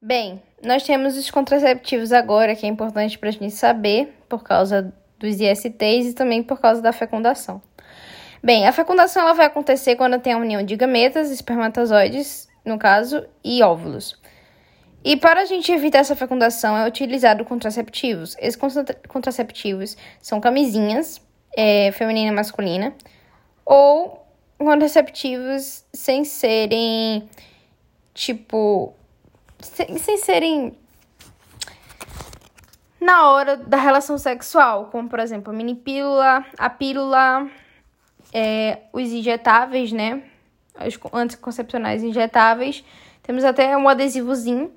Bem, nós temos os contraceptivos agora, que é importante para a gente saber, por causa dos ISTs e também por causa da fecundação. Bem, a fecundação ela vai acontecer quando tem a união de gametas, espermatozoides, no caso, e óvulos. E para a gente evitar essa fecundação é utilizado contraceptivos. Esses contraceptivos são camisinhas, é, feminina e masculina, ou contraceptivos sem serem, tipo, sem, sem serem na hora da relação sexual, como por exemplo a mini pílula, a pílula, é, os injetáveis, né? Os anticoncepcionais injetáveis. Temos até um adesivozinho.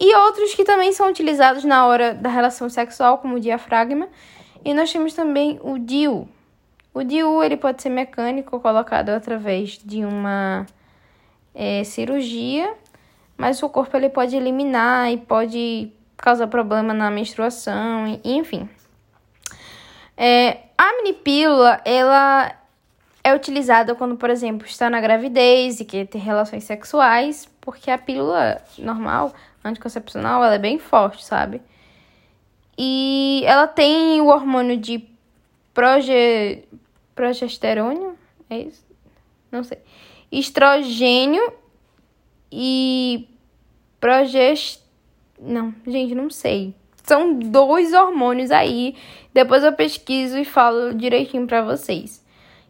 E outros que também são utilizados na hora da relação sexual, como o diafragma. E nós temos também o DIU. O DIU ele pode ser mecânico, colocado através de uma é, cirurgia, mas o corpo ele pode eliminar e pode causar problema na menstruação, enfim. É, a mini pílula, ela é utilizada quando, por exemplo, está na gravidez e quer ter relações sexuais, porque a pílula normal, anticoncepcional, ela é bem forte, sabe? E ela tem o hormônio de proge... progesterônio, é isso? Não sei. Estrogênio e progest... Não, gente, não sei. São dois hormônios aí. Depois eu pesquiso e falo direitinho para vocês.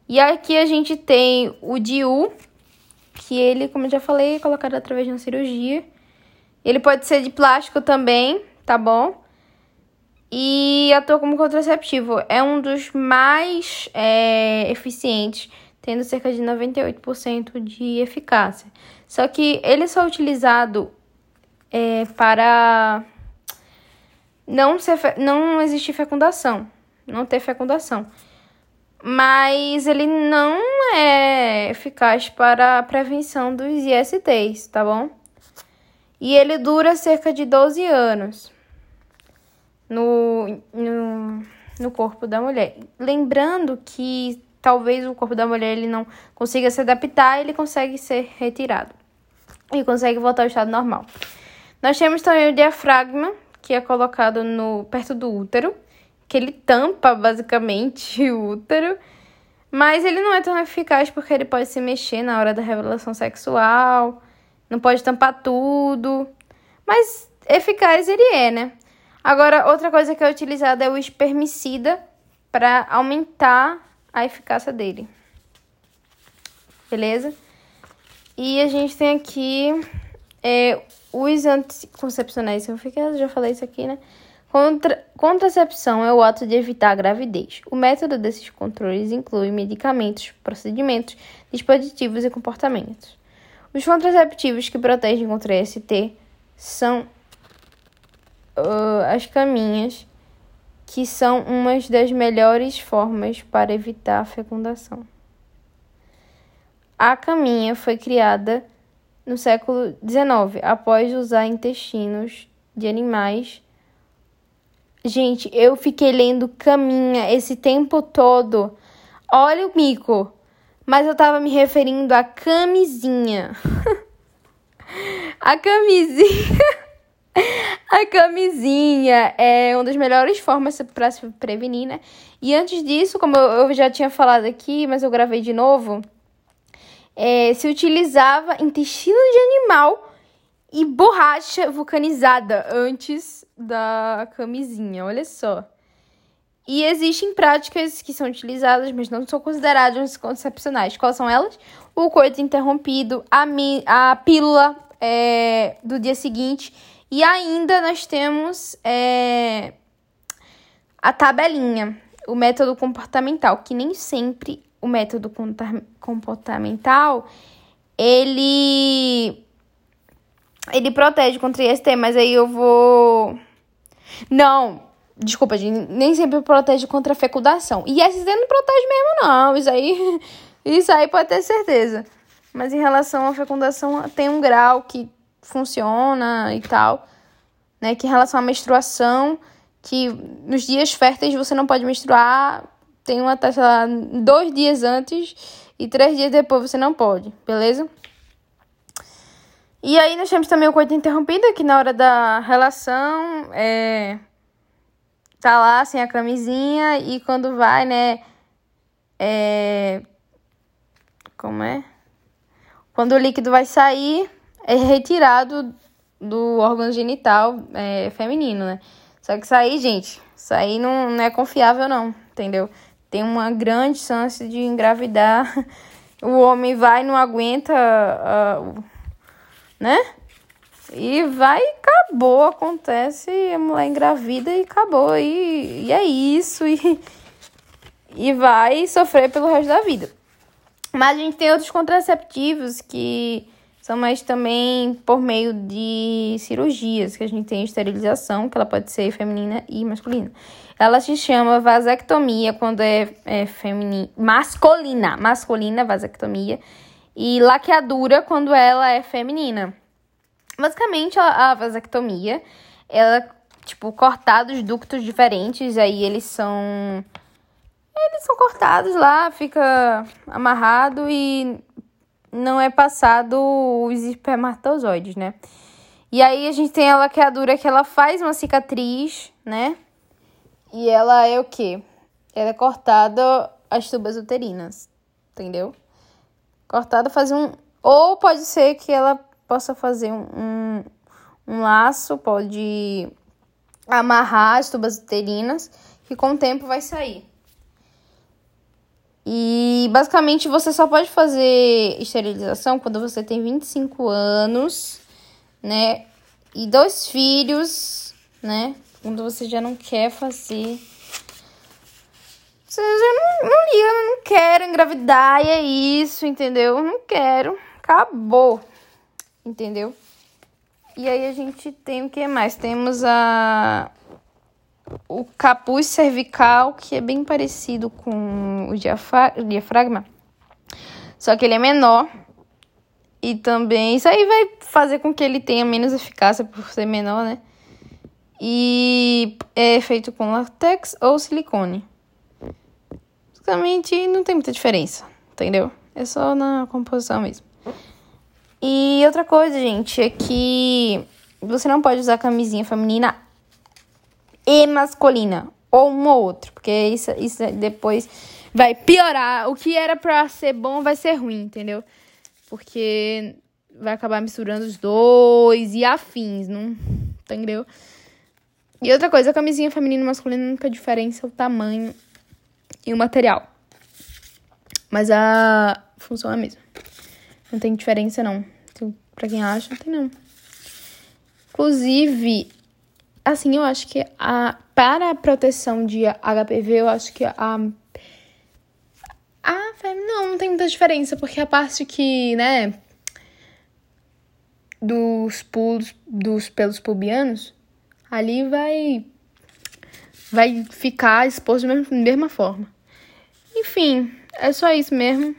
E aqui a gente tem o DIU, que ele, como eu já falei, é colocado através de uma cirurgia. Ele pode ser de plástico também, tá bom? E atua como contraceptivo. É um dos mais é, eficientes, tendo cerca de 98% de eficácia. Só que ele só é utilizado é, para não, ser, não existir fecundação, não ter fecundação mas ele não é eficaz para a prevenção dos ISTs, tá bom? E ele dura cerca de 12 anos no, no, no corpo da mulher. Lembrando que talvez o corpo da mulher ele não consiga se adaptar, ele consegue ser retirado e consegue voltar ao estado normal. Nós temos também o diafragma, que é colocado no perto do útero que ele tampa basicamente o útero, mas ele não é tão eficaz porque ele pode se mexer na hora da revelação sexual, não pode tampar tudo, mas eficaz ele é, né? Agora, outra coisa que é utilizada é o espermicida para aumentar a eficácia dele. Beleza? E a gente tem aqui é, os anticoncepcionais. Eu já falei isso aqui, né? Contra, contracepção é o ato de evitar a gravidez. O método desses controles inclui medicamentos, procedimentos, dispositivos e comportamentos. Os contraceptivos que protegem contra ST são uh, as caminhas, que são uma das melhores formas para evitar a fecundação. A caminha foi criada no século XIX, após usar intestinos de animais Gente, eu fiquei lendo Caminha esse tempo todo. Olha o mico. Mas eu tava me referindo à camisinha. a camisinha. A camisinha é uma das melhores formas para se prevenir, né? E antes disso, como eu já tinha falado aqui, mas eu gravei de novo, é, se utilizava intestino de animal e borracha vulcanizada antes da camisinha, olha só. E existem práticas que são utilizadas, mas não são consideradas concepcionais. Quais são elas? O coito interrompido, a, a pílula é, do dia seguinte. E ainda nós temos é, a tabelinha, o método comportamental, que nem sempre o método comportamental ele ele protege contra IST, mas aí eu vou. Não, desculpa, gente, nem sempre protege contra a fecundação. E IST não protege mesmo, não. Isso aí, isso aí pode ter certeza. Mas em relação à fecundação, tem um grau que funciona e tal, né? Que em relação à menstruação, que nos dias férteis você não pode menstruar, tem uma taxa lá dois dias antes e três dias depois você não pode, beleza? E aí nós temos também o coito interrompido, que na hora da relação é, tá lá sem a camisinha e quando vai, né? É, como é? Quando o líquido vai sair, é retirado do órgão genital é, feminino, né? Só que isso aí, gente, isso aí não, não é confiável, não, entendeu? Tem uma grande chance de engravidar. O homem vai, não aguenta, uh, né? E vai acabou, acontece, a mulher engravida e acabou. E, e é isso. E, e vai sofrer pelo resto da vida. Mas a gente tem outros contraceptivos que são mais também por meio de cirurgias, que a gente tem esterilização, que ela pode ser feminina e masculina. Ela se chama vasectomia quando é, é feminina, masculina, masculina vasectomia, e laqueadura quando ela é feminina. Basicamente, a, a vasectomia, ela, tipo, cortados ductos diferentes, aí eles são eles são cortados lá, fica amarrado e não é passado os espermatozoides, né? E aí a gente tem a laqueadura que ela faz uma cicatriz, né? E ela é o quê? Ela é cortada as tubas uterinas, entendeu? Cortada fazer um. Ou pode ser que ela possa fazer um, um, um laço, pode amarrar as tubas uterinas, que com o tempo vai sair. E basicamente você só pode fazer esterilização quando você tem 25 anos, né? E dois filhos, né? Quando você já não quer fazer. Você já não, não liga, não quero engravidar e é isso, entendeu? Não quero. Acabou. Entendeu? E aí a gente tem o que mais? Temos a o capuz cervical, que é bem parecido com o diafragma, só que ele é menor. E também isso aí vai fazer com que ele tenha menos eficácia por ser menor, né? E é feito com látex ou silicone. Basicamente não tem muita diferença, entendeu? É só na composição mesmo. E outra coisa, gente, é que você não pode usar camisinha feminina e masculina, ou um ou outro, porque isso, isso depois vai piorar. O que era pra ser bom vai ser ruim, entendeu? Porque vai acabar misturando os dois e afins, não entendeu? E outra coisa, a camisinha feminina e masculina, a única diferença o tamanho e o material. Mas a função é a mesma. Não tem diferença, não. Pra quem acha, não tem não. Inclusive, assim, eu acho que a, para a proteção de HPV, eu acho que a. A não, não tem muita diferença, porque a parte que, né, dos pulos, dos pelos pubianos, ali vai vai ficar exposto da mesma, forma. Enfim, é só isso mesmo. Não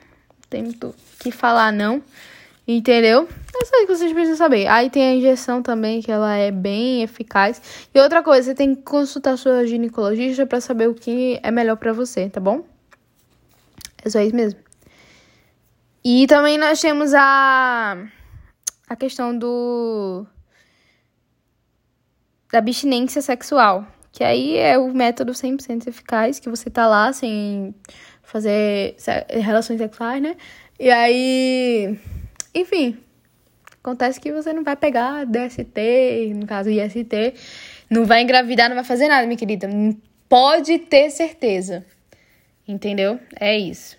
tem muito que falar, não. Entendeu? É só isso que vocês precisam saber. Aí tem a injeção também, que ela é bem eficaz. E outra coisa, você tem que consultar sua ginecologista para saber o que é melhor para você, tá bom? É só isso mesmo. E também nós temos a a questão do da abstinência sexual, que aí é o método 100% eficaz, que você tá lá sem fazer relações sexuais, né? E aí enfim, acontece que você não vai pegar DST, no caso IST, não vai engravidar, não vai fazer nada, minha querida. Pode ter certeza. Entendeu? É isso.